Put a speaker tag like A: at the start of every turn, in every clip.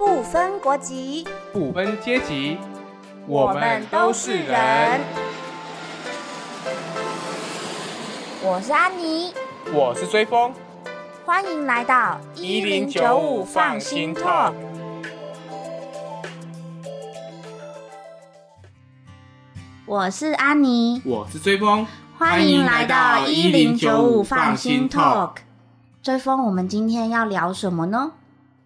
A: 不分国籍，
B: 不分阶级，
A: 我们都是人。我是安妮，
B: 我是追风，
A: 欢迎来到
B: 一零九五放心 talk。
A: 我是安妮，
B: 我是追风，
A: 欢迎来到一零九五放心 talk。追风，我们今天要聊什么呢？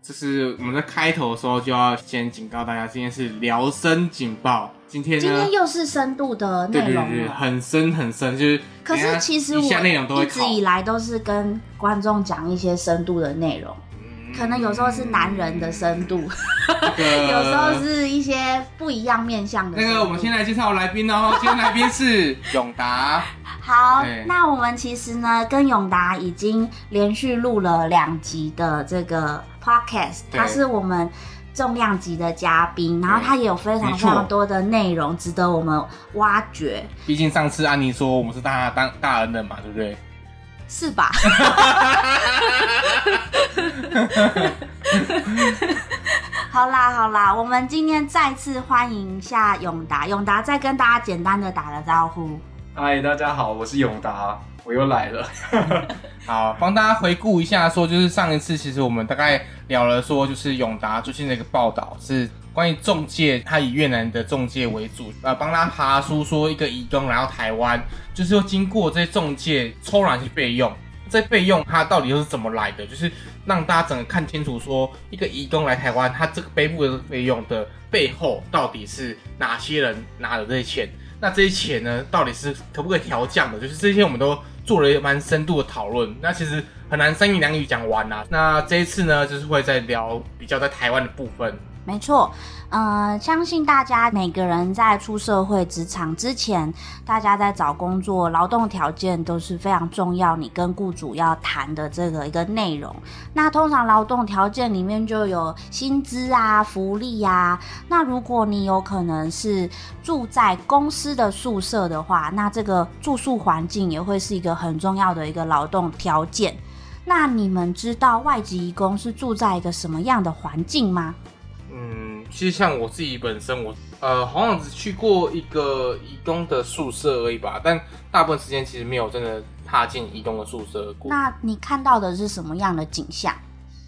B: 这是我们在开头的时候就要先警告大家，今天是聊深警报。今天
A: 今天，又是深度的
B: 对对
A: 内容
B: 对，
A: 了。
B: 很深很深，就是
A: 可是其实。我一直以来都是跟观众讲一些深度的内容，可能有时候是男人的深度，
B: 那个
A: 有时候是一些不一样面向的。
B: 那个，我们先来介绍来宾哦。今天来宾是永达，
A: 好
B: 对，
A: 那我们其实呢，跟永达已经连续录了两集的这个 podcast，
B: 对
A: 他是我们重量级的嘉宾，然后他也有非常非常多的内容值得我们挖掘，
B: 毕竟上次安妮说我们是大当大恩人嘛，对不对？
A: 是吧？好啦好啦，我们今天再次欢迎一下永达，永达再跟大家简单的打个招呼。
C: 嗨，大家好，我是永达，我又来了。
B: 好，帮大家回顾一下，说就是上一次其实我们大概聊了说，就是永达最近的一个报道是关于中介，他以越南的中介为主，呃，帮他爬出说一个移工来到台湾，就是说经过这些中介抽哪些费用，这费用它到底又是怎么来的，就是让大家整个看清楚说一个移工来台湾，他这个背负的费用的背后到底是哪些人拿的这些钱。那这些钱呢，到底是可不可以调降的？就是这些我们都做了蛮深度的讨论。那其实很难三言两语讲完啦、那这一次呢，就是会再聊比较在台湾的部分。
A: 没错，呃，相信大家每个人在出社会职场之前，大家在找工作，劳动条件都是非常重要，你跟雇主要谈的这个一个内容。那通常劳动条件里面就有薪资啊、福利啊。那如果你有可能是住在公司的宿舍的话，那这个住宿环境也会是一个很重要的一个劳动条件。那你们知道外籍移工是住在一个什么样的环境吗？
B: 嗯，其实像我自己本身，我呃好像只去过一个义工的宿舍而已吧，但大部分时间其实没有真的踏进义工的宿舍过。
A: 那你看到的是什么样的景象？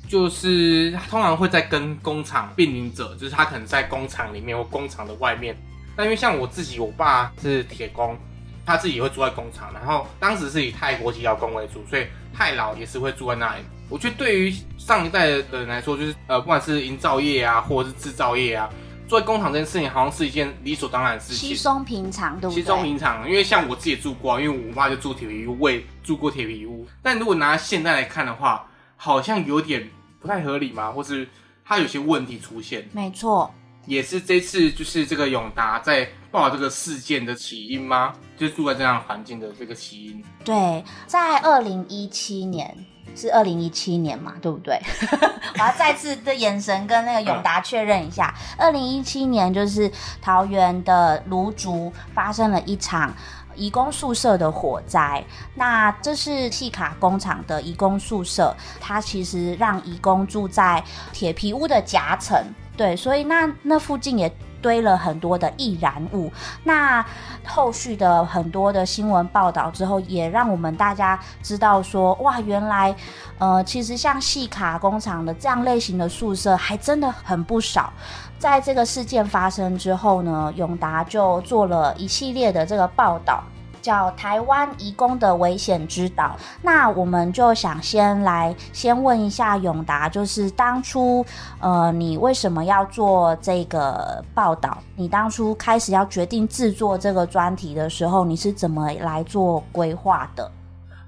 B: 就是他通常会在跟工厂并邻者，就是他可能在工厂里面或工厂的外面。那因为像我自己，我爸是铁工，他自己也会住在工厂，然后当时是以泰国籍劳工为主，所以泰老也是会住在那里。我觉得对于上一代的人来说，就是呃，不管是营造业啊，或者是制造业啊，做工厂这件事情好像是一件理所当然的事情。
A: 稀松平常，对不对？
B: 稀松平常，因为像我自己也住过啊，因为我妈就住铁皮屋，我也住过铁皮屋。但如果拿现在来看的话，好像有点不太合理嘛，或是它有些问题出现，
A: 没错，
B: 也是这次就是这个永达在报道这个事件的起因吗？就是住在这样环境的这个起因。
A: 对，在二零一七年。是二零一七年嘛，对不对？我要再次的眼神跟那个永达确认一下，二零一七年就是桃园的芦竹发生了一场移工宿舍的火灾。那这是细卡工厂的移工宿舍，它其实让移工住在铁皮屋的夹层，对，所以那那附近也。堆了很多的易燃物，那后续的很多的新闻报道之后，也让我们大家知道说，哇，原来，呃，其实像细卡工厂的这样类型的宿舍还真的很不少。在这个事件发生之后呢，永达就做了一系列的这个报道。叫台湾移工的危险之岛。那我们就想先来先问一下永达，就是当初呃，你为什么要做这个报道？你当初开始要决定制作这个专题的时候，你是怎么来做规划的？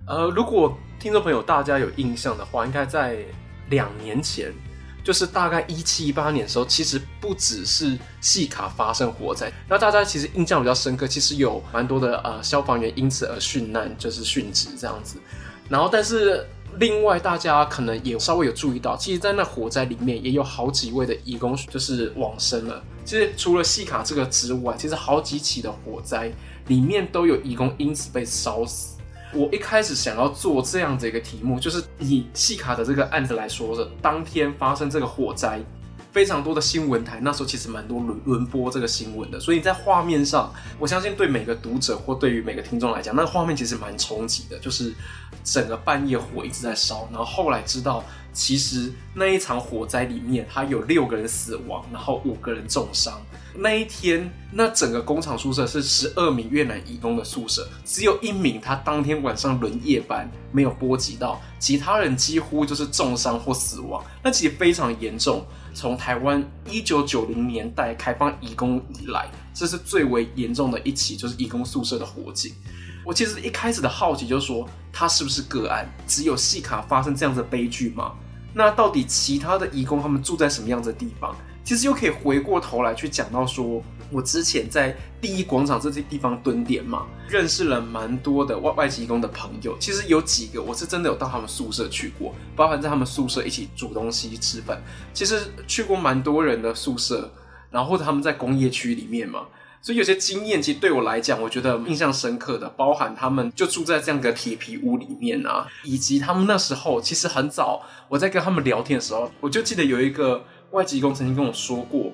C: 呃，如果听众朋友大家有印象的话，应该在两年前。就是大概一七一八年的时候，其实不只是细卡发生火灾，那大家其实印象比较深刻，其实有蛮多的呃消防员因此而殉难，就是殉职这样子。然后，但是另外大家可能也稍微有注意到，其实，在那火灾里面也有好几位的义工就是往生了。其实除了细卡这个之外，其实好几起的火灾里面都有义工因此被烧死。我一开始想要做这样的一个题目，就是以细卡的这个案子来说的，当天发生这个火灾，非常多的新闻台，那时候其实蛮多轮轮播这个新闻的，所以在画面上，我相信对每个读者或对于每个听众来讲，那个画面其实蛮冲击的，就是整个半夜火一直在烧，然后后来知道。其实那一场火灾里面，他有六个人死亡，然后五个人重伤。那一天，那整个工厂宿舍是十二名越南移工的宿舍，只有一名他当天晚上轮夜班没有波及到，其他人几乎就是重伤或死亡。那其实非常严重。从台湾一九九零年代开放移工以来，这是最为严重的一起就是移工宿舍的火警。我其实一开始的好奇就是说，他是不是个案？只有细卡发生这样的悲剧吗？那到底其他的义工他们住在什么样的地方？其实又可以回过头来去讲到说，我之前在第一广场这些地方蹲点嘛，认识了蛮多的外外籍工的朋友。其实有几个我是真的有到他们宿舍去过，包含在他们宿舍一起煮东西吃饭。其实去过蛮多人的宿舍，然后他们在工业区里面嘛。所以有些经验，其实对我来讲，我觉得印象深刻的，包含他们就住在这样的铁皮屋里面啊，以及他们那时候其实很早，我在跟他们聊天的时候，我就记得有一个外籍工曾经跟我说过，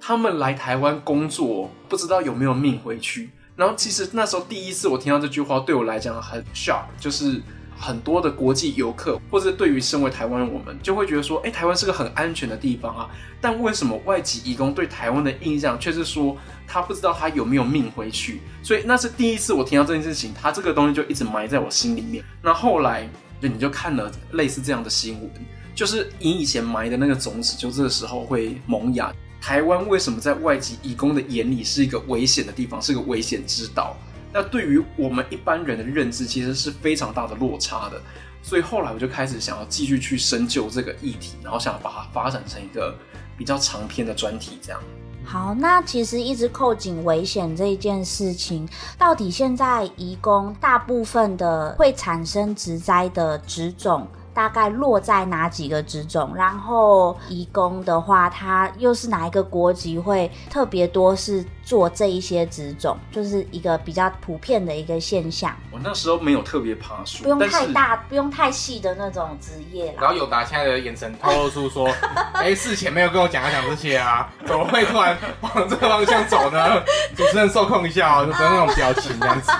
C: 他们来台湾工作，不知道有没有命回去。然后其实那时候第一次我听到这句话，对我来讲很 shock，就是。很多的国际游客，或者对于身为台湾人，我们就会觉得说，哎，台湾是个很安全的地方啊。但为什么外籍移工对台湾的印象却是说，他不知道他有没有命回去？所以那是第一次我听到这件事情，他这个东西就一直埋在我心里面。那后来，就你就看了类似这样的新闻，就是你以前埋的那个种子，就这个时候会萌芽。台湾为什么在外籍移工的眼里是一个危险的地方，是个危险之岛？那对于我们一般人的认知，其实是非常大的落差的。所以后来我就开始想要继续去深究这个议题，然后想要把它发展成一个比较长篇的专题，这样。
A: 好，那其实一直扣紧危险这一件事情，到底现在移工大部分的会产生植栽的植种。大概落在哪几个职种？然后移工的话，他又是哪一个国籍会特别多是做这一些职种？就是一个比较普遍的一个现象。
C: 我那时候没有特别爬树，
A: 不用太大，不用太细的那种职业。
B: 然后有达现在的眼神透露出说：“哎，事前没有跟我讲讲这些啊，怎么会突然往这个方向走呢？”主持人受控一下哦，就那种表情这样子。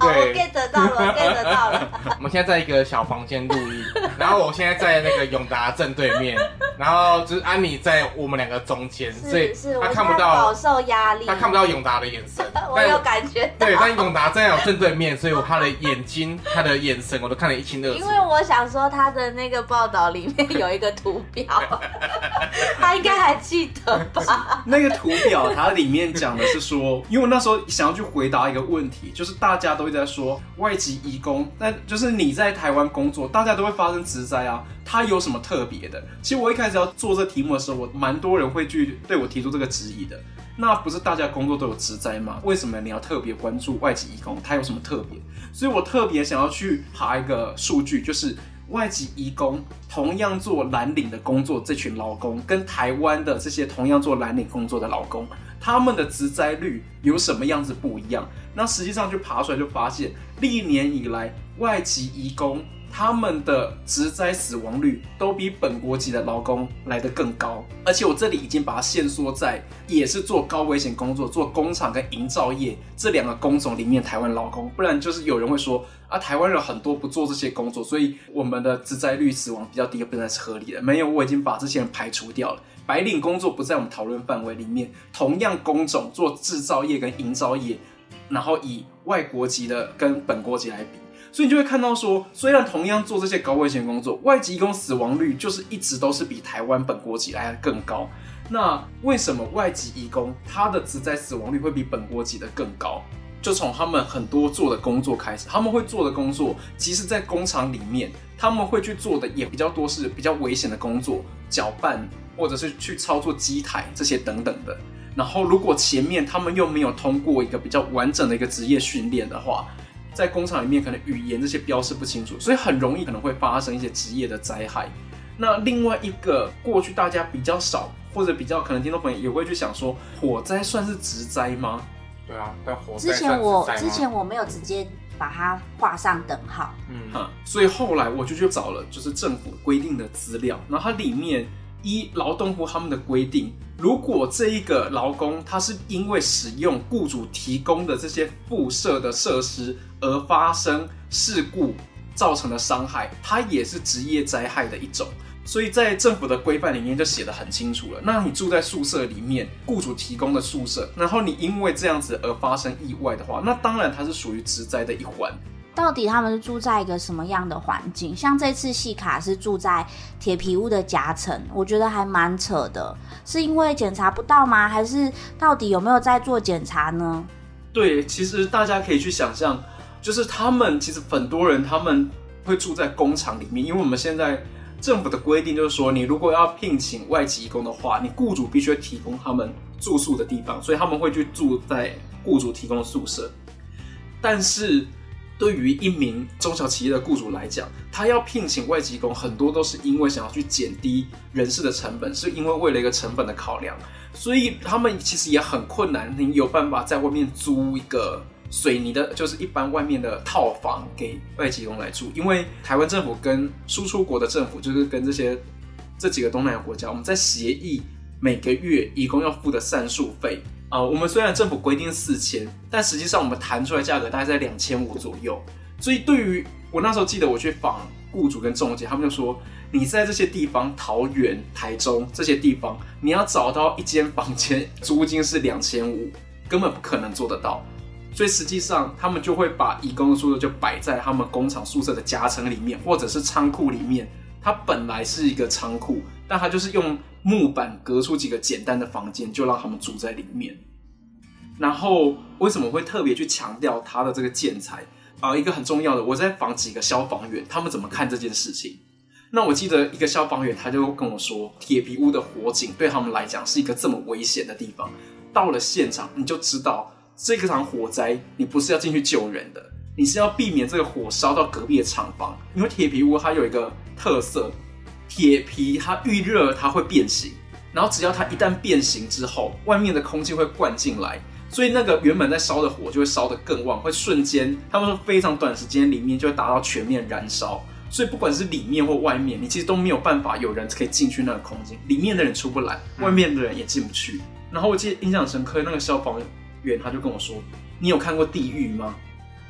A: 对，get 到了，get 到了。
B: 我们现在在一个小房间录音，然后我现在在那个永达正对面，然后就是安妮在我们两个中间，所以他看不到，
A: 饱受压力，
B: 他看不到永达的眼神。
A: 我有感觉。
B: 对，但永达在我正对面，所以我他的眼睛、他的眼神，我都看得一清二楚。
A: 因为我想说，他的那个报道里面有一个图表，他应该还记得吧？
C: 那个图表，它里面讲的是说，因为我那时候想要去回答一个问题，就是大家都。在说外籍移工，那就是你在台湾工作，大家都会发生职灾啊，它有什么特别的？其实我一开始要做这题目的时候，我蛮多人会去对我提出这个质疑的。那不是大家工作都有职灾吗？为什么你要特别关注外籍移工？它有什么特别？所以我特别想要去爬一个数据，就是外籍移工同样做蓝领的工作，这群劳工跟台湾的这些同样做蓝领工作的劳工。他们的职灾率有什么样子不一样？那实际上就爬出来就发现，历年以来外籍移工他们的植灾死亡率都比本国籍的劳工来得更高。而且我这里已经把它限缩在也是做高危险工作，做工厂跟营造业这两个工种里面，台湾劳工，不然就是有人会说啊，台湾人很多不做这些工作，所以我们的植灾率死亡比较低，不然是合理的。没有，我已经把这些人排除掉了。白领工作不在我们讨论范围里面。同样工种做制造业跟营造业，然后以外国籍的跟本国籍来比，所以你就会看到说，虽然同样做这些高危险工作，外籍工死亡率就是一直都是比台湾本国籍来的更高。那为什么外籍移工他的职灾死亡率会比本国籍的更高？就从他们很多做的工作开始，他们会做的工作，其实在工厂里面，他们会去做的也比较多是比较危险的工作，搅拌。或者是去操作机台这些等等的，然后如果前面他们又没有通过一个比较完整的一个职业训练的话，在工厂里面可能语言这些标示不清楚，所以很容易可能会发生一些职业的灾害。那另外一个过去大家比较少或者比较可能听众朋友也会去想说，火灾算是职灾吗？
B: 对啊，但火
A: 灾之前我之前我没有直接把它画上等号，
C: 嗯，所以后来我就去找了就是政府规定的资料，然后它里面。依劳动部他们的规定，如果这一个劳工他是因为使用雇主提供的这些附设的设施而发生事故造成的伤害，它也是职业灾害的一种。所以在政府的规范里面就写得很清楚了。那你住在宿舍里面，雇主提供的宿舍，然后你因为这样子而发生意外的话，那当然它是属于职灾的一环。
A: 到底他们是住在一个什么样的环境？像这次戏卡是住在铁皮屋的夹层，我觉得还蛮扯的。是因为检查不到吗？还是到底有没有在做检查呢？
C: 对，其实大家可以去想象，就是他们其实很多人他们会住在工厂里面，因为我们现在政府的规定就是说，你如果要聘请外籍工的话，你雇主必须提供他们住宿的地方，所以他们会去住在雇主提供的宿舍，但是。对于一名中小企业的雇主来讲，他要聘请外籍工，很多都是因为想要去减低人事的成本，是因为为了一个成本的考量，所以他们其实也很困难。你有办法在外面租一个水泥的，就是一般外面的套房给外籍工来住？因为台湾政府跟输出国的政府，就是跟这些这几个东南亚国家，我们在协议每个月义工要付的膳宿费。啊，我们虽然政府规定四千，但实际上我们谈出来价格大概在两千五左右。所以对于我那时候记得我去访雇主跟中介，他们就说，你在这些地方，桃园、台中这些地方，你要找到一间房间租金是两千五，根本不可能做得到。所以实际上他们就会把义工的宿舍就摆在他们工厂宿舍的夹层里面，或者是仓库里面。它本来是一个仓库，但它就是用木板隔出几个简单的房间，就让他们住在里面。然后为什么会特别去强调它的这个建材啊？一个很重要的，我在访几个消防员，他们怎么看这件事情？那我记得一个消防员他就跟我说，铁皮屋的火警对他们来讲是一个这么危险的地方。到了现场你就知道，这个场火灾你不是要进去救人的。你是要避免这个火烧到隔壁的厂房，因为铁皮屋它有一个特色，铁皮它遇热它会变形，然后只要它一旦变形之后，外面的空气会灌进来，所以那个原本在烧的火就会烧得更旺，会瞬间，他们说非常短时间里面就会达到全面燃烧，所以不管是里面或外面，你其实都没有办法有人可以进去那个空间，里面的人出不来，外面的人也进不去。然后我记得印象深刻，那个消防员他就跟我说：“你有看过地狱吗？”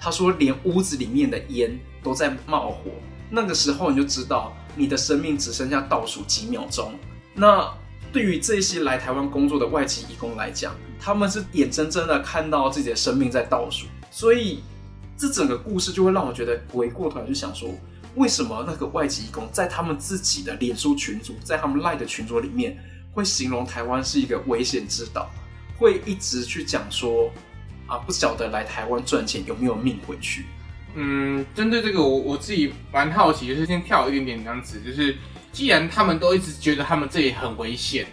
C: 他说：“连屋子里面的烟都在冒火，那个时候你就知道你的生命只剩下倒数几秒钟。那对于这些来台湾工作的外籍义工来讲，他们是眼睁睁的看到自己的生命在倒数。所以，这整个故事就会让我觉得回过头来就想说，为什么那个外籍义工在他们自己的脸书群组，在他们赖的群组里面，会形容台湾是一个危险之岛，会一直去讲说。”啊，不晓得来台湾赚钱有没有命回去？
B: 嗯，针对这个，我我自己蛮好奇，就是先跳一点点这样子，就是既然他们都一直觉得他们这里很危险，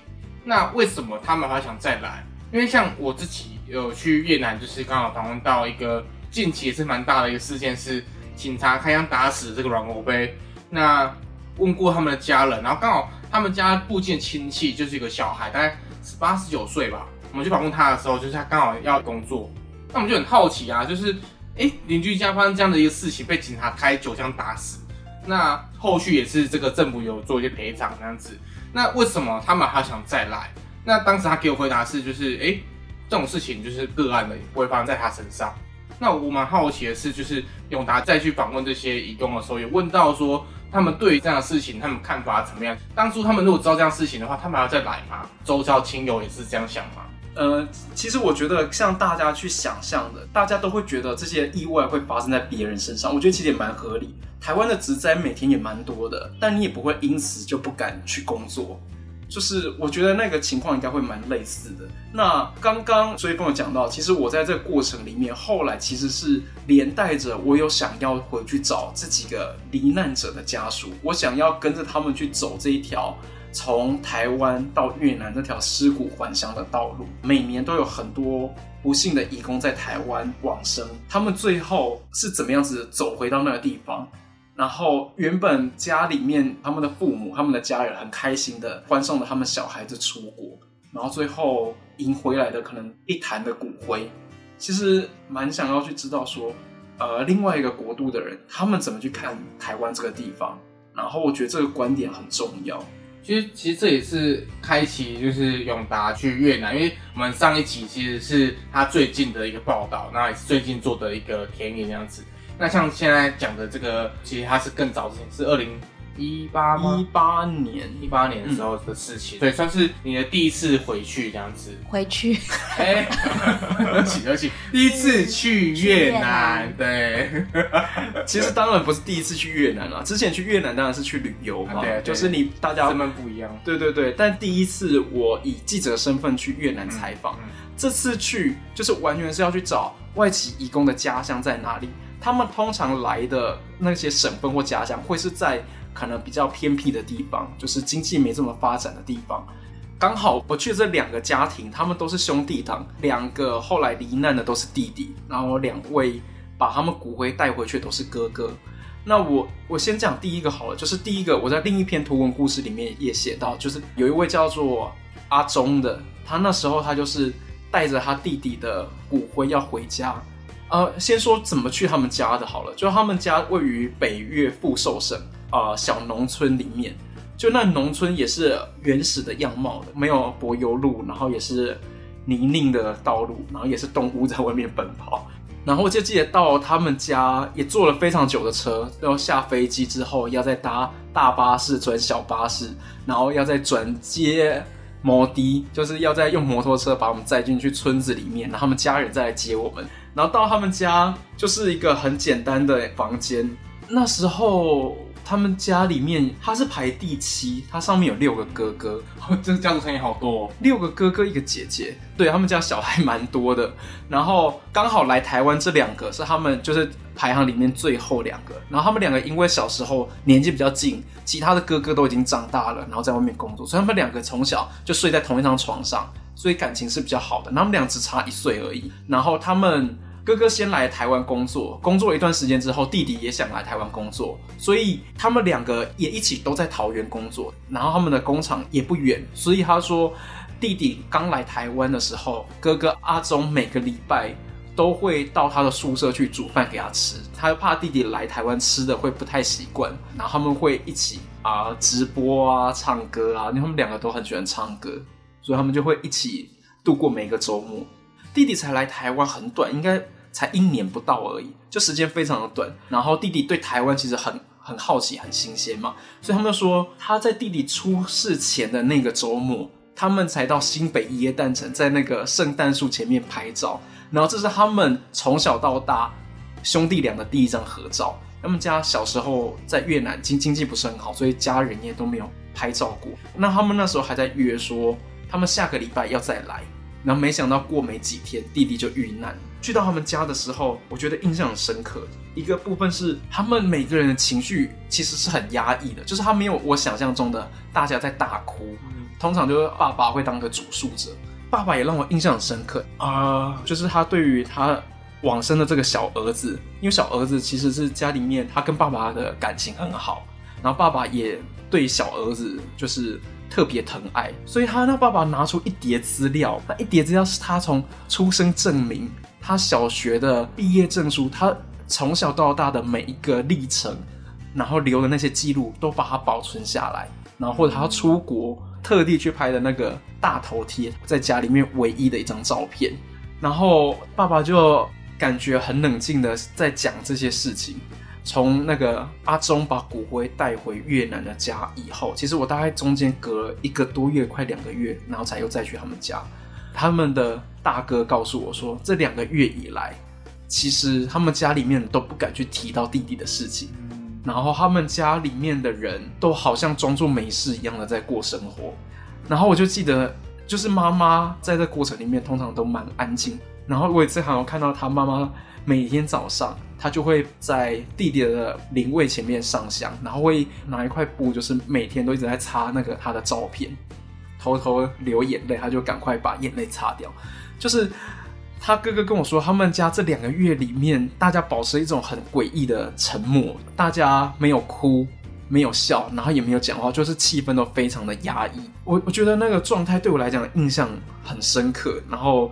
B: 那为什么他们还想再来？因为像我自己有去越南，就是刚好访问到一个近期也是蛮大的一个事件，是警察开枪打死这个软欧杯。那问过他们的家人，然后刚好他们家附近亲戚就是一个小孩，大概十八十九岁吧。我们去访问他的时候，就是他刚好要工作。那我们就很好奇啊，就是，哎，邻居家发生这样的一个事情，被警察开九枪打死，那后续也是这个政府有做一些赔偿这样子，那为什么他们还想再来？那当时他给我回答是，就是，哎，这种事情就是个案的，也不会发生在他身上。那我蛮好奇的是，就是永达再去访问这些义工的时候，也问到说，他们对于这样的事情，他们看法怎么样？当初他们如果知道这样事情的话，他们还要再来吗？周遭亲友也是这样想吗？
C: 呃，其实我觉得像大家去想象的，大家都会觉得这些意外会发生在别人身上。我觉得其实也蛮合理。台湾的职灾每天也蛮多的，但你也不会因此就不敢去工作。就是我觉得那个情况应该会蛮类似的。那刚刚追风有讲到，其实我在这个过程里面，后来其实是连带着我有想要回去找这几个罹难者的家属，我想要跟着他们去走这一条。从台湾到越南这条尸骨还乡的道路，每年都有很多不幸的义工在台湾往生。他们最后是怎么样子走回到那个地方？然后原本家里面他们的父母、他们的家人很开心的欢送了他们小孩子出国，然后最后迎回来的可能一坛的骨灰。其实蛮想要去知道说，呃，另外一个国度的人他们怎么去看台湾这个地方。然后我觉得这个观点很重要。
B: 其实其实这也是开启就是永达去越南，因为我们上一期其实是他最近的一个报道，那也是最近做的一个田野那样子。那像现在讲的这个，其实它是更早之前，是二零一八
C: 一？八年
B: 一八年的时候的事情，对，算是你的第一次回去这样子。
A: 回去
B: 哎，对不起对不起，第一次去越南，对，
C: 其实当然不是第一次去越南了，之前去越南当然是去旅游嘛，
B: 啊对对
C: 就是你大家
B: 身份不一样。
C: 对对对，但第一次我以记者身份去越南采访，
B: 嗯
C: 这次去就是完全是要去找外籍移工的家乡在哪里。他们通常来的那些省份或家乡会是在可能比较偏僻的地方，就是经济没这么发展的地方。刚好我去这两个家庭，他们都是兄弟档，两个后来罹难的都是弟弟，然后两位把他们骨灰带回去都是哥哥。那我我先讲第一个好了，就是第一个我在另一篇图文故事里面也写到，就是有一位叫做阿忠的，他那时候他就是带着他弟弟的骨灰要回家。呃，先说怎么去他们家的好了，就他们家位于北越富寿省、呃小农村里面，就那农村也是原始的样貌的，没有柏油路，然后也是泥泞的道路，然后也是动物在外面奔跑。然后我就记得到他们家也坐了非常久的车，然后下飞机之后要再搭大巴士转小巴士，然后要再转接摩的，就是要再用摩托车把我们载进去村子里面，然后他们家人再来接我们。然后到他们家就是一个很简单的房间，那时候他们家里面他是排第七，他上面有六个哥哥，
B: 这个家族成员好多、哦，
C: 六个哥哥一个姐姐，对他们家小孩蛮多的。然后刚好来台湾这两个是他们就是排行里面最后两个。然后他们两个因为小时候年纪比较近，其他的哥哥都已经长大了，然后在外面工作，所以他们两个从小就睡在同一张床上，所以感情是比较好的。他们俩只差一岁而已。然后他们。哥哥先来台湾工作，工作了一段时间之后，弟弟也想来台湾工作，所以他们两个也一起都在桃园工作，然后他们的工厂也不远，所以他说，弟弟刚来台湾的时候，哥哥阿忠每个礼拜都会到他的宿舍去煮饭给他吃，他怕弟弟来台湾吃的会不太习惯，然后他们会一起啊、直播啊、唱歌啊，因为他们两个都很喜欢唱歌，所以他们就会一起度过每个周末。弟弟才来台湾很短，应该才一年不到而已，就时间非常的短。然后弟弟对台湾其实很很好奇、很新鲜嘛，所以他们说他在弟弟出事前的那个周末，他们才到新北耶诞城，在那个圣诞树前面拍照。然后这是他们从小到大兄弟俩的第一张合照。他们家小时候在越南经经济不是很好，所以家人也都没有拍照过。那他们那时候还在约说，他们下个礼拜要再来。然后没想到过没几天，弟弟就遇难。去到他们家的时候，我觉得印象很深刻。一个部分是他们每个人的情绪其实是很压抑的，就是他没有我想象中的大家在大哭。通常就是爸爸会当个主述者，爸爸也让我印象很深刻啊、就是他对于他往生的这个小儿子，因为小儿子其实是家里面他跟爸爸的感情很好，然后爸爸也对小儿子就是特别疼爱，所以他那爸爸拿出一叠资料，那一叠资料是他从出生证明、他小学的毕业证书、他从小到大的每一个历程，然后留的那些记录都把它保存下来，然后或者他出国特地去拍的那个大头贴，在家里面唯一的一张照片，然后爸爸就感觉很冷静的在讲这些事情。从那个阿忠把骨灰带回越南的家以后，其实我大概中间隔了一个多月，快两个月，然后才又再去他们家。他们的大哥告诉我说，这两个月以来，其实他们家里面都不敢去提到弟弟的事情，然后他们家里面的人都好像装作没事一样的在过生活。然后我就记得，就是妈妈在这过程里面通常都蛮安静。然后我也正好看到他妈妈每天早上，他就会在弟弟的灵位前面上香，然后会拿一块布，就是每天都一直在擦那个他的照片，偷偷流眼泪，他就赶快把眼泪擦掉。就是他哥哥跟我说，他们家这两个月里面，大家保持一种很诡异的沉默，大家没有哭。没有笑，然后也没有讲话，就是气氛都非常的压抑。我我觉得那个状态对我来讲印象很深刻，然后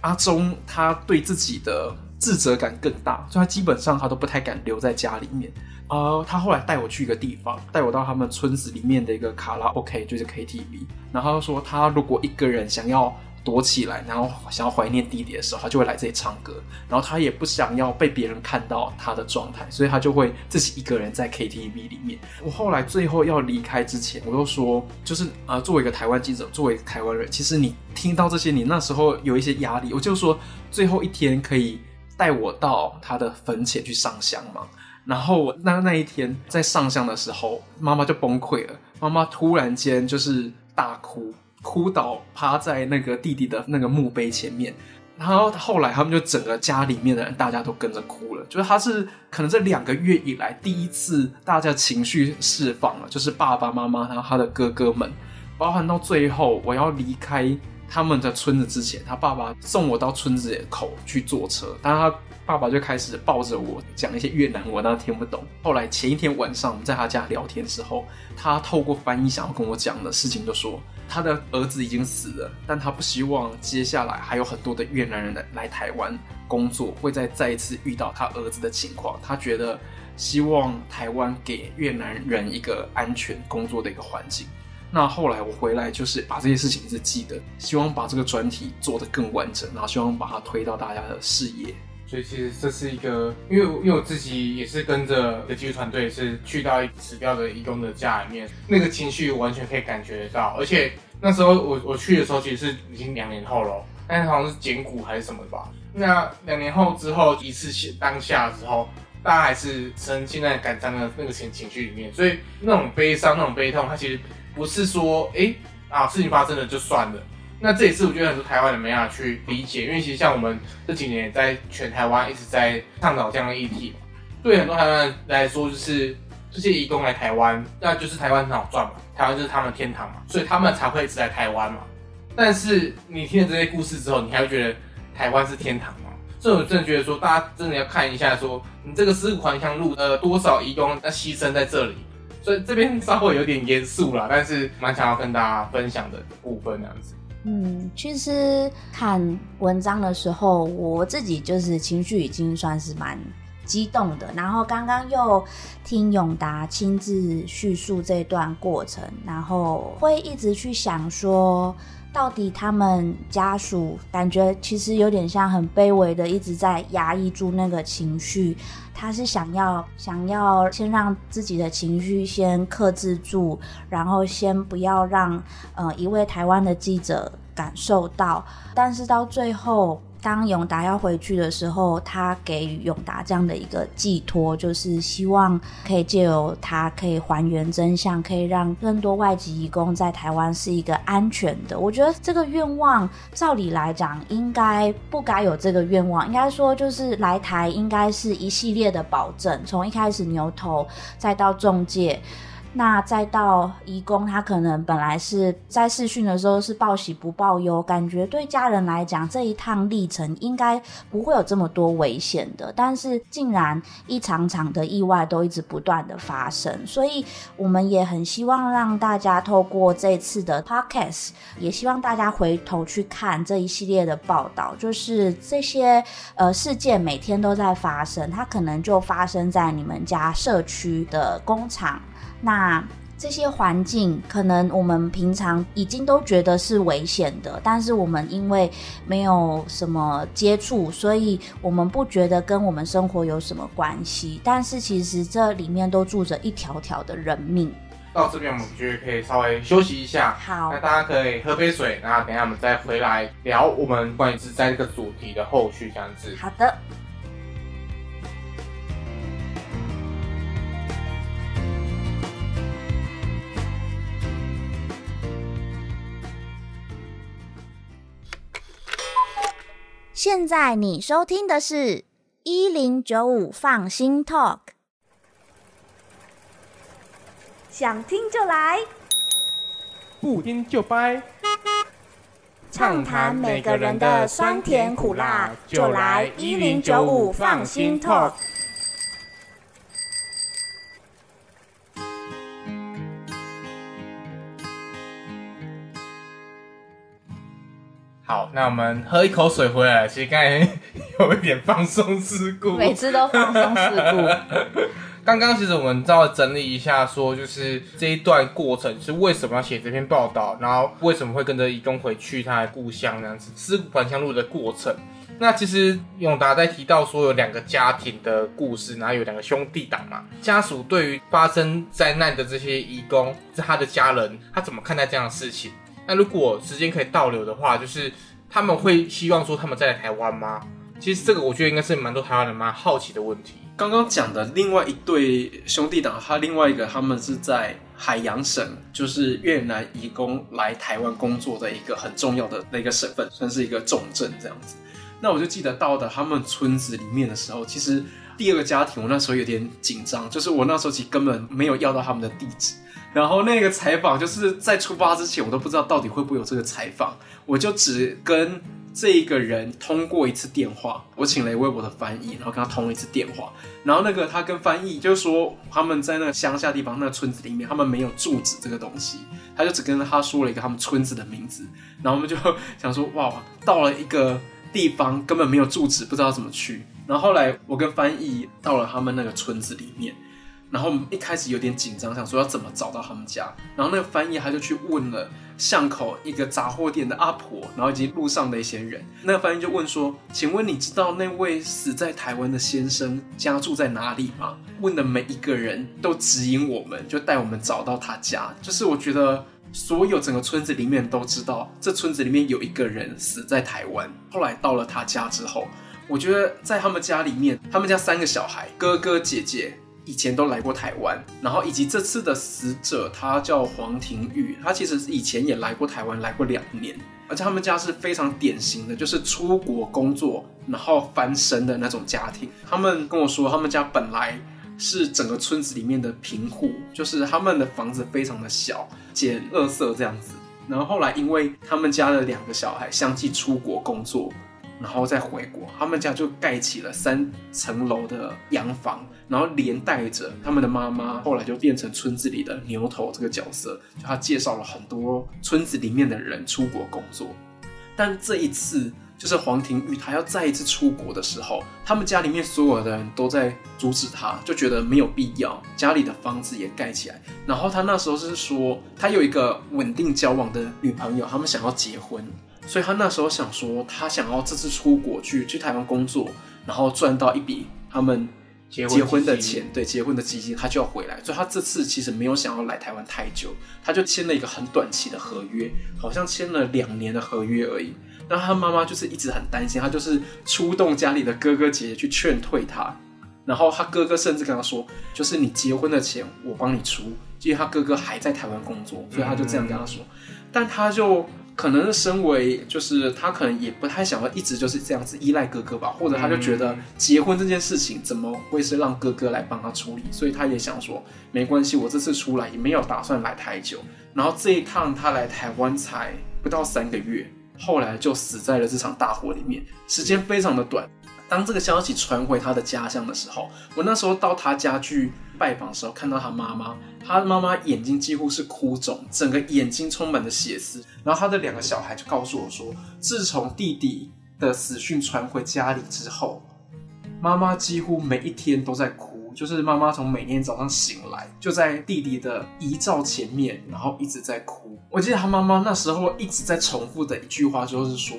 C: 阿忠他对自己的自责感更大，所以他基本上他都不太敢留在家里面。呃，他后来带我去一个地方，带我到他们村子里面的一个卡拉 OK，就是 KTV。然后他说，他如果一个人想要躲起来，然后想要怀念弟弟的时候，他就会来这里唱歌。然后他也不想要被别人看到他的状态，所以他就会自己一个人在 KTV 里面。我后来最后要离开之前，我又说，就是呃，作为一个台湾记者，作为台湾人，其实你听到这些，你那时候有一些压力。我就说，最后一天可以带我到他的坟前去上香吗？然后那那一天在上香的时候，妈妈就崩溃了。妈妈突然间就是大哭，哭倒趴在那个弟弟的那个墓碑前面。然后后来他们就整个家里面的人大家都跟着哭了。就是他是可能这两个月以来第一次大家情绪释放了，就是爸爸妈妈，然后他的哥哥们，包含到最后我要离开他们的村子之前，他爸爸送我到村子口去坐车，但他。爸爸就开始抱着我讲一些越南文，他听不懂。后来前一天晚上我们在他家聊天之后，他透过翻译想要跟我讲的事情，就说他的儿子已经死了，但他不希望接下来还有很多的越南人来来台湾工作，会再再一次遇到他儿子的情况。他觉得希望台湾给越南人一个安全工作的一个环境。那后来我回来就是把这些事情一直记得，希望把这个专题做得更完整，然后希望把它推到大家的视野。
B: 所以其实这是一个，因为因为我自己也是跟着的技术团队，是去到死掉的义工的家里面，那个情绪完全可以感觉得到。而且那时候我我去的时候，其实是已经两年后了，但是好像是减骨还是什么吧。那两年后之后一次性当下之后，大家还是沉浸在感伤的那个情情绪里面，所以那种悲伤、那种悲痛，它其实不是说哎啊事情发生了就算了。那这也是我觉得很多台湾人没法去理解，因为其实像我们这几年也在全台湾一直在倡导这样的议题，对很多台湾人来说，就是这些移工来台湾，那就是台湾很好赚嘛，台湾就是他们的天堂嘛，所以他们才会一直来台湾嘛。但是你听了这些故事之后，你还会觉得台湾是天堂吗？所以我真的觉得说，大家真的要看一下，说你这个四五环乡路，呃，多少移工要牺牲在这里。所以这边稍微有点严肃了，但是蛮想要跟大家分享的部分这样子。
A: 嗯，其实看文章的时候，我自己就是情绪已经算是蛮激动的。然后刚刚又听永达亲自叙述这段过程，然后会一直去想说。到底他们家属感觉其实有点像很卑微的，一直在压抑住那个情绪。他是想要想要先让自己的情绪先克制住，然后先不要让呃一位台湾的记者感受到。但是到最后。当永达要回去的时候，他给予永达这样的一个寄托，就是希望可以借由他可以还原真相，可以让更多外籍移工在台湾是一个安全的。我觉得这个愿望，照理来讲，应该不该有这个愿望。应该说，就是来台应该是一系列的保证，从一开始牛头，再到中介。那再到义工，他可能本来是在试训的时候是报喜不报忧，感觉对家人来讲这一趟历程应该不会有这么多危险的，但是竟然一场场的意外都一直不断的发生，所以我们也很希望让大家透过这次的 podcast，也希望大家回头去看这一系列的报道，就是这些呃事件每天都在发生，它可能就发生在你们家社区的工厂。那这些环境可能我们平常已经都觉得是危险的，但是我们因为没有什么接触，所以我们不觉得跟我们生活有什么关系。但是其实这里面都住着一条条的人命。
B: 到这边我们觉得可以稍微休息一下，
A: 好，
B: 那大家可以喝杯水，然后等下我们再回来聊我们关于是在这个主题的后续这样子。
A: 好的。现在你收听的是一零九五放心 Talk，想听就来，
B: 不听就掰，
A: 畅谈每个人的酸甜苦辣，就来一零九五放心 Talk。
B: 好，那我们喝一口水回来。其实刚才有一点放松事故，
A: 每次都放松事故。
B: 刚刚其实我们稍微整理一下，说就是这一段过程是为什么要写这篇报道，然后为什么会跟着义工回去他的故乡那样子，尸骨返乡路的过程。那其实永达在提到说有两个家庭的故事，然后有两个兄弟党嘛，家属对于发生灾难的这些义工，是他的家人，他怎么看待这样的事情？那如果时间可以倒流的话，就是他们会希望说他们再来台湾吗？其实这个我觉得应该是蛮多台湾人蛮好奇的问题。
C: 刚刚讲的另外一对兄弟党，他另外一个他们是在海洋省，就是越南移工来台湾工作的一个很重要的那个省份，算是一个重镇这样子。那我就记得到的他们村子里面的时候，其实第二个家庭我那时候有点紧张，就是我那时候其实根本没有要到他们的地址，然后那个采访就是在出发之前我都不知道到底会不会有这个采访，我就只跟。这一个人通过一次电话，我请了一位我的翻译，然后跟他通了一次电话。然后那个他跟翻译就说他们在那个乡下地方那个村子里面，他们没有住址这个东西，他就只跟他说了一个他们村子的名字。然后我们就想说哇，到了一个地方根本没有住址，不知道怎么去。然后后来我跟翻译到了他们那个村子里面。然后一开始有点紧张，想说要怎么找到他们家。然后那个翻译他就去问了巷口一个杂货店的阿婆，然后以及路上的一些人。那个翻译就问说：“请问你知道那位死在台湾的先生家住在哪里吗？”问的每一个人都指引我们，就带我们找到他家。就是我觉得所有整个村子里面都知道，这村子里面有一个人死在台湾。后来到了他家之后，我觉得在他们家里面，他们家三个小孩，哥哥姐姐。以前都来过台湾，然后以及这次的死者，他叫黄庭玉，他其实以前也来过台湾，来过两年，而且他们家是非常典型的，就是出国工作然后翻身的那种家庭。他们跟我说，他们家本来是整个村子里面的贫户，就是他们的房子非常的小，捡垃圾这样子。然后后来因为他们家的两个小孩相继出国工作。然后再回国，他们家就盖起了三层楼的洋房，然后连带着他们的妈妈，后来就变成村子里的牛头这个角色，就他介绍了很多村子里面的人出国工作。但这一次，就是黄庭玉他要再一次出国的时候，他们家里面所有的人都在阻止他，就觉得没有必要，家里的房子也盖起来。然后他那时候是说，他有一个稳定交往的女朋友，他们想要结婚。所以他那时候想说，他想要这次出国去去台湾工作，然后赚到一笔他们结婚的钱，对结婚的基金，他就要回来。所以他这次其实没有想要来台湾太久，他就签了一个很短期的合约，好像签了两年的合约而已。那他妈妈就是一直很担心，他就是出动家里的哥哥姐姐去劝退他，然后他哥哥甚至跟他说，就是你结婚的钱我帮你出，因为他哥哥还在台湾工作，所以他就这样跟他说，但他就。可能身为就是他可能也不太想要一直就是这样子依赖哥哥吧，或者他就觉得结婚这件事情怎么会是让哥哥来帮他处理，所以他也想说没关系，我这次出来也没有打算来太久。然后这一趟他来台湾才不到三个月，后来就死在了这场大火里面，时间非常的短。当这个消息传回他的家乡的时候，我那时候到他家去拜访的时候，看到他妈妈，他妈妈眼睛几乎是哭肿，整个眼睛充满了血丝。然后他的两个小孩就告诉我说，自从弟弟的死讯传回家里之后，妈妈几乎每一天都在哭，就是妈妈从每天早上醒来就在弟弟的遗照前面，然后一直在哭。我记得他妈妈那时候一直在重复的一句话就是说。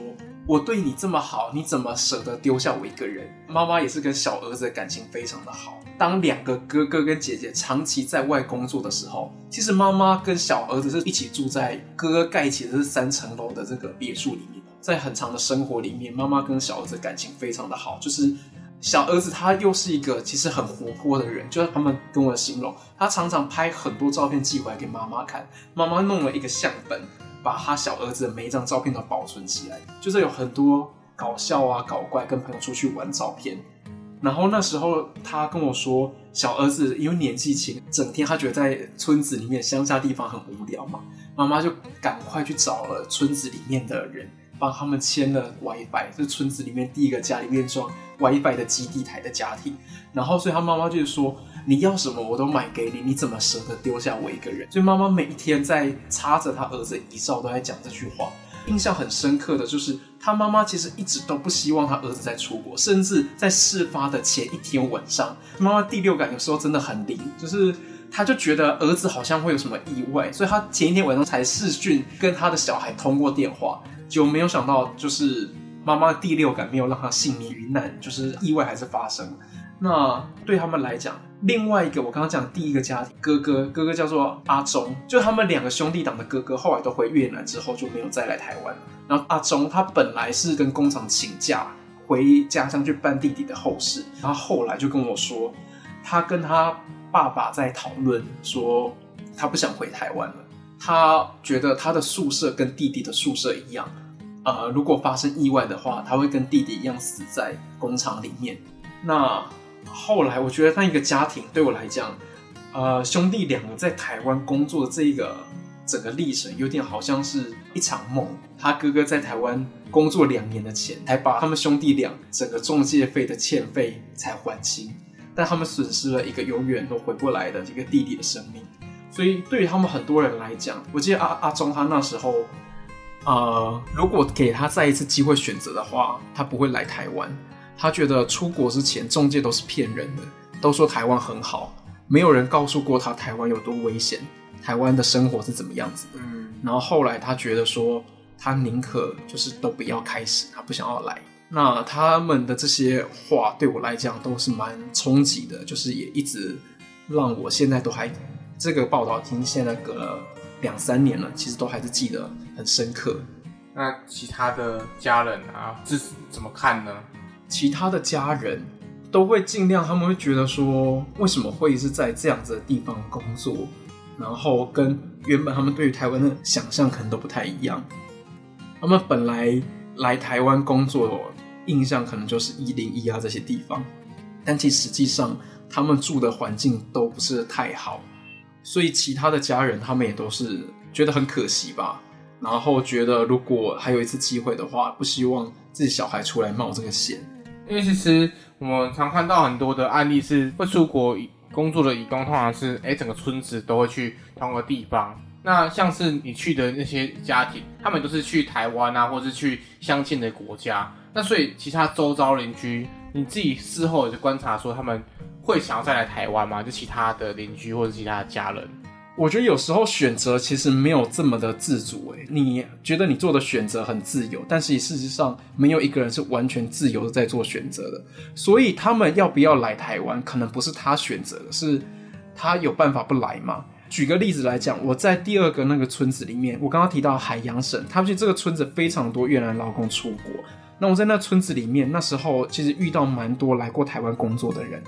C: 我对你这么好，你怎么舍得丢下我一个人？妈妈也是跟小儿子的感情非常的好。当两个哥哥跟姐姐长期在外工作的时候，其实妈妈跟小儿子是一起住在哥哥盖起的这三层楼的这个别墅里面。在很长的生活里面，妈妈跟小儿子感情非常的好。就是小儿子他又是一个其实很活泼的人，就是他们跟我形容，他常常拍很多照片寄回来给妈妈看，妈妈弄了一个相本。把他小儿子的每一张照片都保存起来，就是有很多搞笑啊、搞怪，跟朋友出去玩照片。然后那时候他跟我说，小儿子因为年纪轻，整天他觉得在村子里面乡下地方很无聊嘛，妈妈就赶快去找了村子里面的人，帮他们签了 WiFi，是村子里面第一个家里面装 WiFi 的基地台的家庭。然后所以他妈妈就是说。你要什么我都买给你，你怎么舍得丢下我一个人？所以妈妈每一天在擦着她儿子遗照，都在讲这句话。印象很深刻的就是他妈妈其实一直都不希望他儿子再出国，甚至在事发的前一天晚上，妈妈第六感有时候真的很灵，就是他就觉得儿子好像会有什么意外，所以他前一天晚上才视讯跟他的小孩通过电话，就没有想到就是妈妈第六感没有让他幸免于难，就是意外还是发生。那对他们来讲，另外一个我刚刚讲第一个家庭，哥哥哥哥叫做阿忠，就他们两个兄弟党的哥哥，后来都回越南之后就没有再来台湾。然后阿忠他本来是跟工厂请假回家乡去办弟弟的后事，然后后来就跟我说，他跟他爸爸在讨论说，他不想回台湾了，他觉得他的宿舍跟弟弟的宿舍一样，呃，如果发生意外的话，他会跟弟弟一样死在工厂里面。那后来，我觉得那一个家庭对我来讲，呃，兄弟两个在台湾工作的这一个整个历程，有点好像是一场梦。他哥哥在台湾工作两年的钱，才把他们兄弟俩整个中介费的欠费才还清，但他们损失了一个永远都回不来的一个弟弟的生命。所以，对于他们很多人来讲，我记得阿阿忠他那时候，呃，如果给他再一次机会选择的话，他不会来台湾。他觉得出国之前，中介都是骗人的，都说台湾很好，没有人告诉过他台湾有多危险，台湾的生活是怎么样子的。嗯，然后后来他觉得说，他宁可就是都不要开始，他不想要来。那他们的这些话对我来讲都是蛮冲击的，就是也一直让我现在都还这个报道已经现在隔了两三年了，其实都还是记得很深刻。
B: 那其他的家人啊，是怎么看呢？
C: 其他的家人都会尽量，他们会觉得说，为什么会是在这样子的地方工作，然后跟原本他们对于台湾的想象可能都不太一样。他们本来来台湾工作，印象可能就是一零一啊这些地方，但其实际上他们住的环境都不是太好，所以其他的家人他们也都是觉得很可惜吧，然后觉得如果还有一次机会的话，不希望自己小孩出来冒这个险。
B: 因为其实我们常看到很多的案例是会出国工作的义工，通常是哎整个村子都会去同个地方。那像是你去的那些家庭，他们都是去台湾啊，或是去相近的国家。那所以其他周遭邻居，你自己事后也就观察说，他们会想要再来台湾吗？就其他的邻居或者其他的家人？
C: 我觉得有时候选择其实没有这么的自主，诶，你觉得你做的选择很自由，但是事实上没有一个人是完全自由的在做选择的。所以他们要不要来台湾，可能不是他选择的，是他有办法不来吗？举个例子来讲，我在第二个那个村子里面，我刚刚提到海洋省，他们这个村子非常多越南劳工出国，那我在那村子里面，那时候其实遇到蛮多来过台湾工作的人。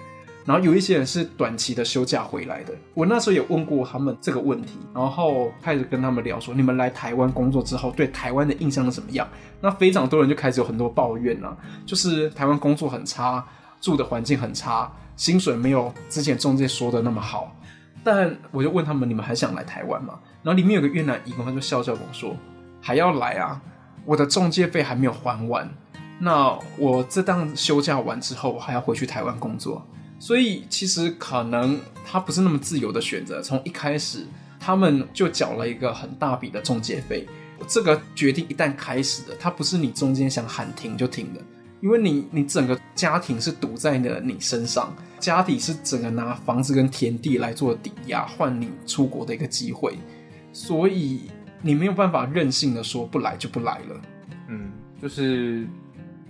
C: 然后有一些人是短期的休假回来的，我那时候也问过他们这个问题，然后开始跟他们聊说，你们来台湾工作之后，对台湾的印象是怎么样？那非常多人就开始有很多抱怨啊，就是台湾工作很差，住的环境很差，薪水没有之前中介说的那么好。但我就问他们，你们还想来台湾吗？然后里面有个越南义工，他就笑笑跟我说，还要来啊，我的中介费还没有还完，那我这档休假完之后，我还要回去台湾工作。所以其实可能他不是那么自由的选择，从一开始他们就缴了一个很大笔的中介费。这个决定一旦开始的，它不是你中间想喊停就停的，因为你你整个家庭是赌在了你身上，家底是整个拿房子跟田地来做抵押换你出国的一个机会，所以你没有办法任性的说不来就不来了。
B: 嗯，就是。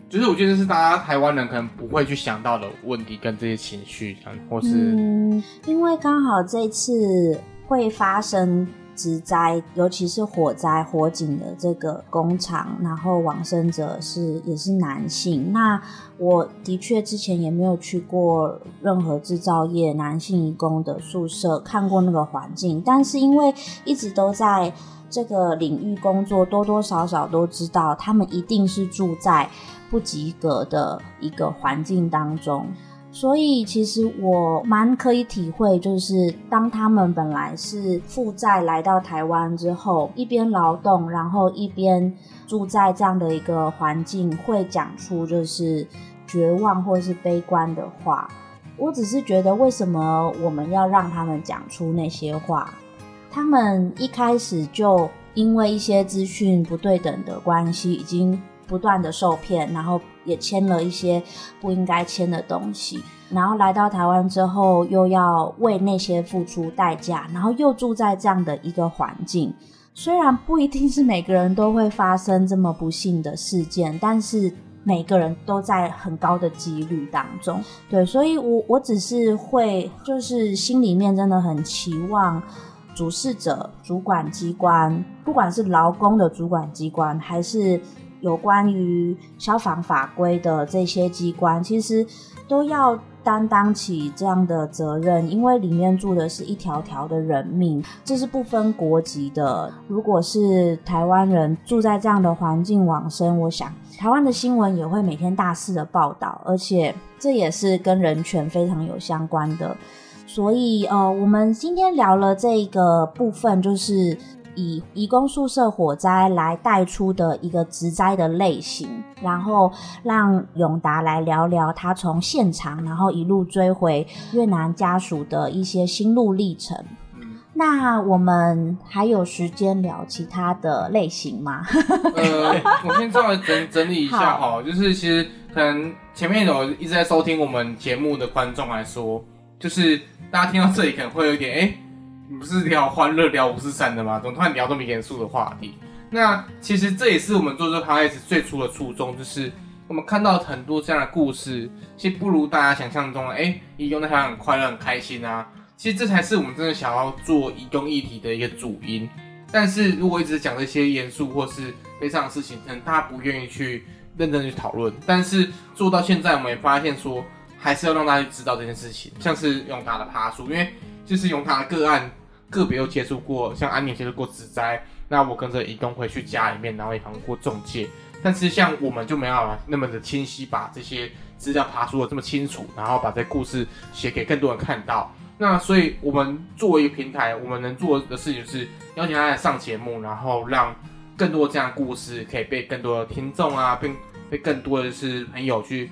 B: 就是我觉得是大家台湾人可能不会去想到的问题跟这些情绪，或是
A: 嗯，因为刚好这次会发生植灾，尤其是火灾火警的这个工厂，然后往生者是也是男性。那我的确之前也没有去过任何制造业男性义工的宿舍，看过那个环境，但是因为一直都在这个领域工作，多多少少都知道他们一定是住在。不及格的一个环境当中，所以其实我蛮可以体会，就是当他们本来是负债来到台湾之后，一边劳动，然后一边住在这样的一个环境，会讲出就是绝望或是悲观的话。我只是觉得，为什么我们要让他们讲出那些话？他们一开始就因为一些资讯不对等的关系，已经不断的受骗，然后也签了一些不应该签的东西，然后来到台湾之后，又要为那些付出代价，然后又住在这样的一个环境。虽然不一定是每个人都会发生这么不幸的事件，但是每个人都在很高的几率当中。对，所以我我只是会，就是心里面真的很期望。主事者、主管机关，不管是劳工的主管机关，还是有关于消防法规的这些机关，其实都要担当起这样的责任，因为里面住的是一条条的人命，这是不分国籍的。如果是台湾人住在这样的环境往生，我想台湾的新闻也会每天大肆的报道，而且这也是跟人权非常有相关的。所以，呃，我们今天聊了这个部分，就是以移工宿舍火灾来带出的一个职灾的类型，然后让永达来聊聊他从现场，然后一路追回越南家属的一些心路历程。那我们还有时间聊其他的类型吗？
B: 呃，我先稍微整整理一下哈，就是其实可能前面有一直在收听我们节目的观众来说，就是。大家听到这里可能会有点哎，你不是聊欢乐聊五四三的吗？怎么突然聊这么严肃的话题？那其实这也是我们做这个 podcast 最初的初衷，就是我们看到很多这样的故事，其实不如大家想象中的哎，义工那条很快乐很开心啊。其实这才是我们真的想要做义工议题的一个主因。但是如果一直讲这些严肃或是悲伤的事情，可能大家不愿意去认真去讨论。但是做到现在，我们也发现说。还是要让大家去知道这件事情，像是永达的爬树，因为就是永达的个案个别又接触过，像安妮接触过植栽，那我跟着移动回去家里面，然后也访过中介，但是像我们就没有那么的清晰，把这些资料爬出的这么清楚，然后把这故事写给更多人看到。那所以我们作为一个平台，我们能做的事情是邀请他来上节目，然后让更多这样的故事可以被更多的听众啊，并被更多的是朋友去。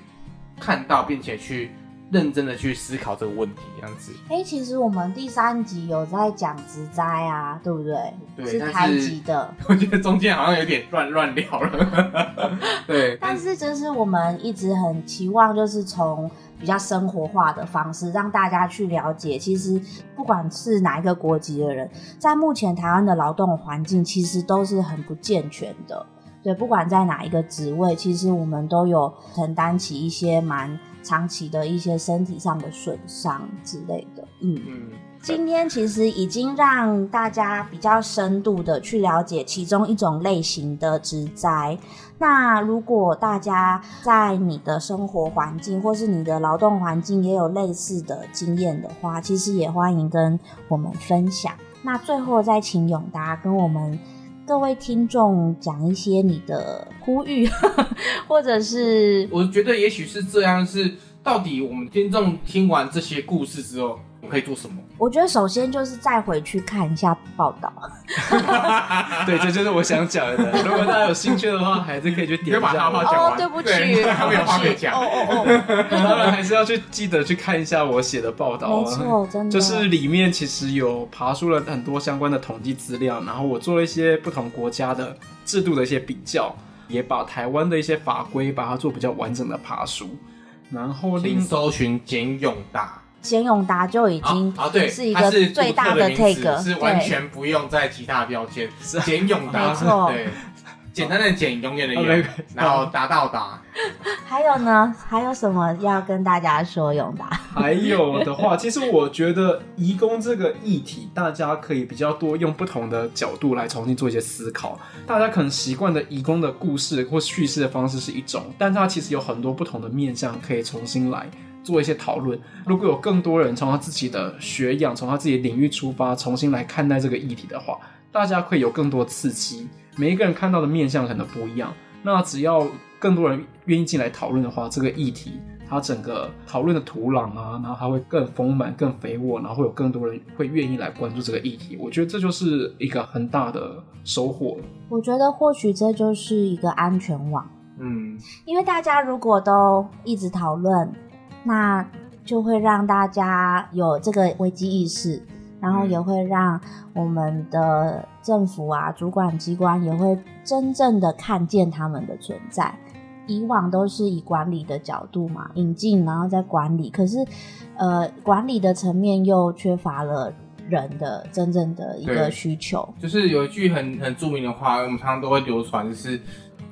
B: 看到并且去认真的去思考这个问题，这样子。
A: 哎，其实我们第三集有在讲植灾啊，对不对？
B: 对，
A: 是台集的。
B: 我觉得中间好像有点乱乱聊了。对。
A: 但是就是我们一直很期望，就是从比较生活化的方式，让大家去了解，其实不管是哪一个国籍的人，在目前台湾的劳动环境，其实都是很不健全的。对，不管在哪一个职位，其实我们都有承担起一些蛮长期的一些身体上的损伤之类的。嗯嗯，今天其实已经让大家比较深度的去了解其中一种类型的职灾。那如果大家在你的生活环境或是你的劳动环境也有类似的经验的话，其实也欢迎跟我们分享。那最后再请永达跟我们。各位听众，讲一些你的呼吁，或者是
B: 我觉得也许是这样，是到底我们听众听完这些故事之后。可以做什么？
A: 我觉得首先就是再回去看一下报道。
C: 对，这就是我想讲的。如果大家有兴趣的话，还是可以去点一下。
A: 哦，对不起，
B: 还没有话可以讲。哦哦哦，
C: 当然还是要去记得去看一下我写的报道。
A: 没错，真的。
C: 就是里面其实有爬出了很多相关的统计资料，然后我做了一些不同国家的制度的一些比较，也把台湾的一些法规把它做比较完整的爬书。然后另
B: 搜寻简永达。
A: 简永达就已经
B: 啊，对，
A: 是一个最大的 take，
B: 是完全不用在其他标签。简永达，
A: 没错，
B: 对，简单的简，永远的永，然后达到达。
A: 还有呢？还有什么要跟大家说？永达？
C: 还有的话，其实我觉得移工这个议题，大家可以比较多用不同的角度来重新做一些思考。大家可能习惯的移工的故事或叙事的方式是一种，但它其实有很多不同的面向可以重新来。做一些讨论，如果有更多人从他自己的学养、从他自己的领域出发，重新来看待这个议题的话，大家会有更多刺激。每一个人看到的面相可能不一样，那只要更多人愿意进来讨论的话，这个议题它整个讨论的土壤啊，然后它会更丰满、更肥沃，然后会有更多人会愿意来关注这个议题。我觉得这就是一个很大的收获。
A: 我觉得或许这就是一个安全网。嗯，因为大家如果都一直讨论。那就会让大家有这个危机意识，然后也会让我们的政府啊、主管机关也会真正的看见他们的存在。以往都是以管理的角度嘛，引进然后再管理，可是呃，管理的层面又缺乏了人的真正的一个需求。
B: 就是有一句很很著名的话，我们常常都会流传，就是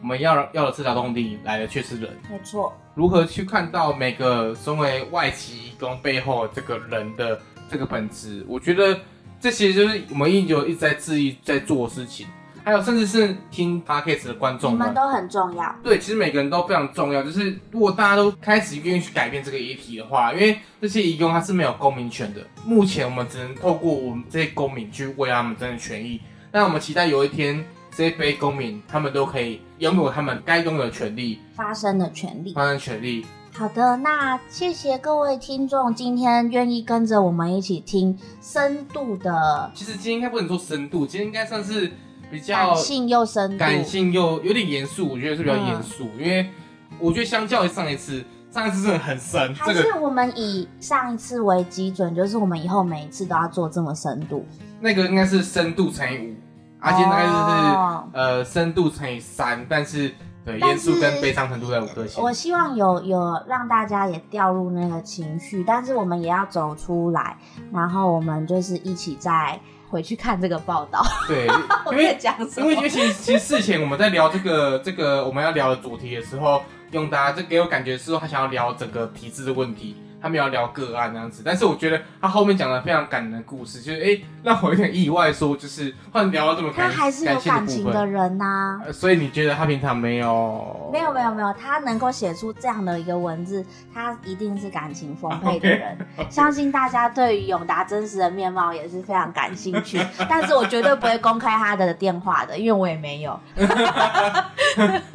B: 我们要要的是劳动力来的却是人。
A: 没错，
B: 如何去看到每个身为外籍义工背后这个人的这个本质？我觉得这些就是我们一直有一直在致力在做的事情。还有甚至是听 podcast 的观众们
A: 们，都很重要。
B: 对，其实每个人都非常重要。就是如果大家都开始愿意去改变这个议题的话，因为这些义工他是没有公民权的，目前我们只能透过我们这些公民去为他们争取权益。那我们期待有一天，这些非公民他们都可以拥有他们该拥有的权利，
A: 发声的权利。
B: 发声权利。
A: 好的，那谢谢各位听众今天愿意跟着我们一起听深度的
B: 其实今天应该不能说深度，今天应该算是比较
A: 感性又深度，
B: 感性又有点严肃，我觉得是比较严肃，因为我觉得相较于上一次，上一次真的很深，
A: 还
B: 这个
A: 是我们以上一次为基准，就是我们以后每一次都要做这么深度。
B: 那个应该是深度乘以五，而且大概就是、
A: 哦
B: 呃深度乘以三，但是对
A: 但
B: 严肃跟悲伤程度在五颗星。
A: 我希望有有让大家也掉入那个情绪，但是我们也要走出来，然后我们就是一起再回去看这个报道。
B: 对，
A: 我
B: 因为
A: 讲什么
B: 因为因？为其实其实事前我们在聊这个这个我们要聊的主题的时候，用大家这给我感觉是说他想要聊整个体制的问题，他们要聊个案这样子。但是我觉得他后面讲的非常感人的故事，就是哎、让我有点意外，说就是突然聊到这么
A: 他
B: 感
A: 还是有
B: 感
A: 情的。人呐、
B: 呃所以你觉得他平常没有？
A: 没有没有没有，他能够写出这样的一个文字，他一定是感情丰沛的人。相信大家对于永达真实的面貌也是非常感兴趣，但是我绝对不会公开他的电话的，因为我也没有。
B: 我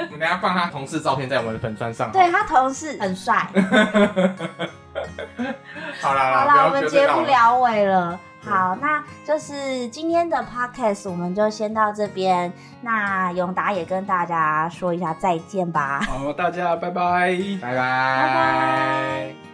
B: 们等下放他同事照片在我们的粉砖上。
A: 对他同事很帅。
B: 好啦，
A: 好了，我们
B: 不要再闹了
A: 节目聊尾了。好，那就是今天的 podcast 我们就先到这边。那永达也跟大家说一下再见吧。
C: 好，大家拜拜。
B: 拜拜，
A: 拜拜。